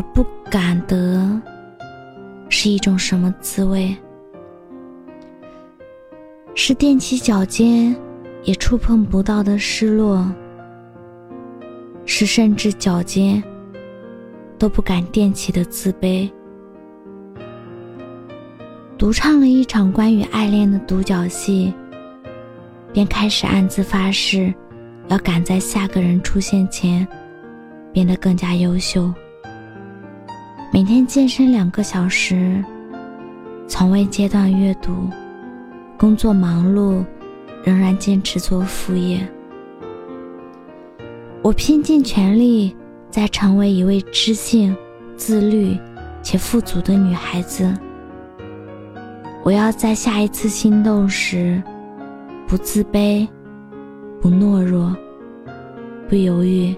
而不敢得，是一种什么滋味？是踮起脚尖也触碰不到的失落，是甚至脚尖都不敢踮起的自卑。独唱了一场关于爱恋的独角戏，便开始暗自发誓，要赶在下个人出现前变得更加优秀。每天健身两个小时，从未间断阅读，工作忙碌，仍然坚持做副业。我拼尽全力在成为一位知性、自律且富足的女孩子。我要在下一次心动时，不自卑，不懦弱，不犹豫，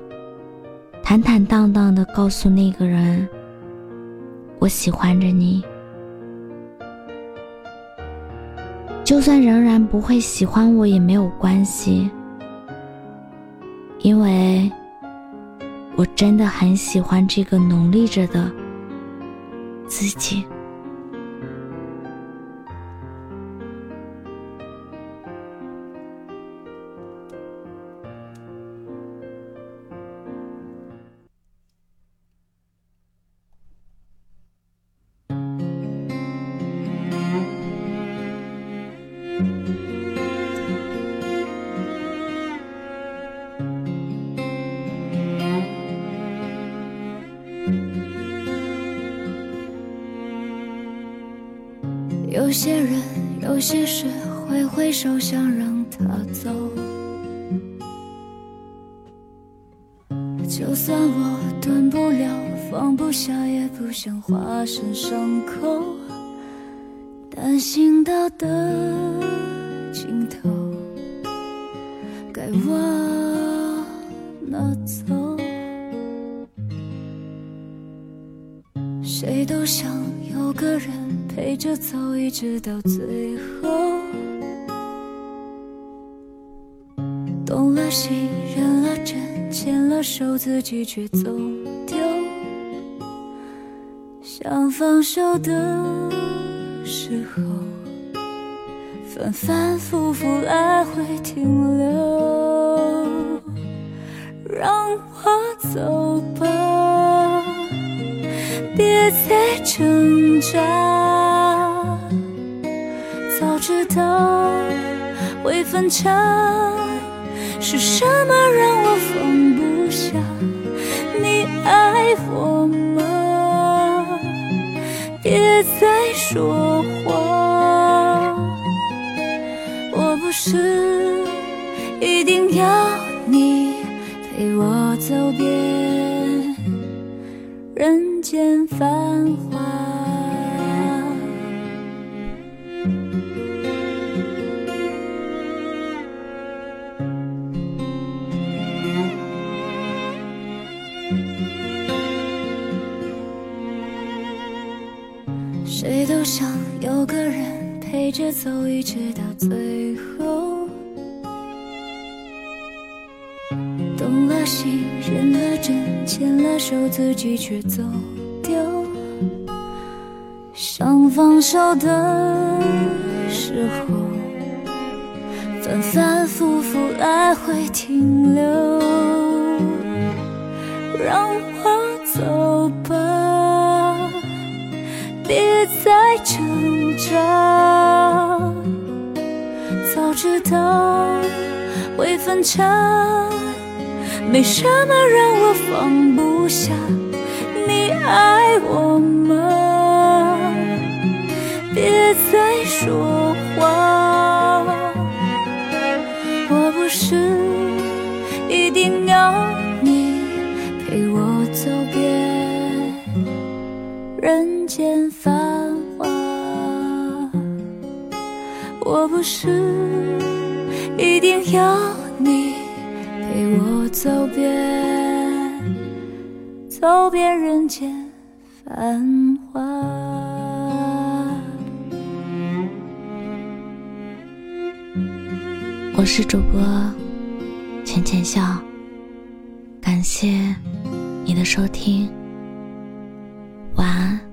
坦坦荡荡的告诉那个人。我喜欢着你，就算仍然不会喜欢我也没有关系，因为我真的很喜欢这个努力着的自己。有些人，有些事，挥挥手想让他走。就算我断不了，放不下，也不想化身伤口。但行道的尽头，该往哪走？谁都想有个人。陪着走，一直到最后。动了心，认了真，牵了手，自己却走丢。想放手的时候，反反复复来回停留。让我走吧，别再挣扎。早知道会分岔，是什么让我放不下？你爱我吗？别再说谎，我不是一定要你陪我走遍人间繁华。谁都想有个人陪着走，一直到最后。了心，认了真，牵了手，自己却走丢。想放手的时候，反反复复来回停留。让我走吧。别再挣扎，早知道会分岔，没什么让我放不下你爱我吗？别再说话我不是一定要你陪我走遍人间繁华我不是一定要你。走遍，走遍人间繁华。我是主播浅浅笑，感谢你的收听，晚安。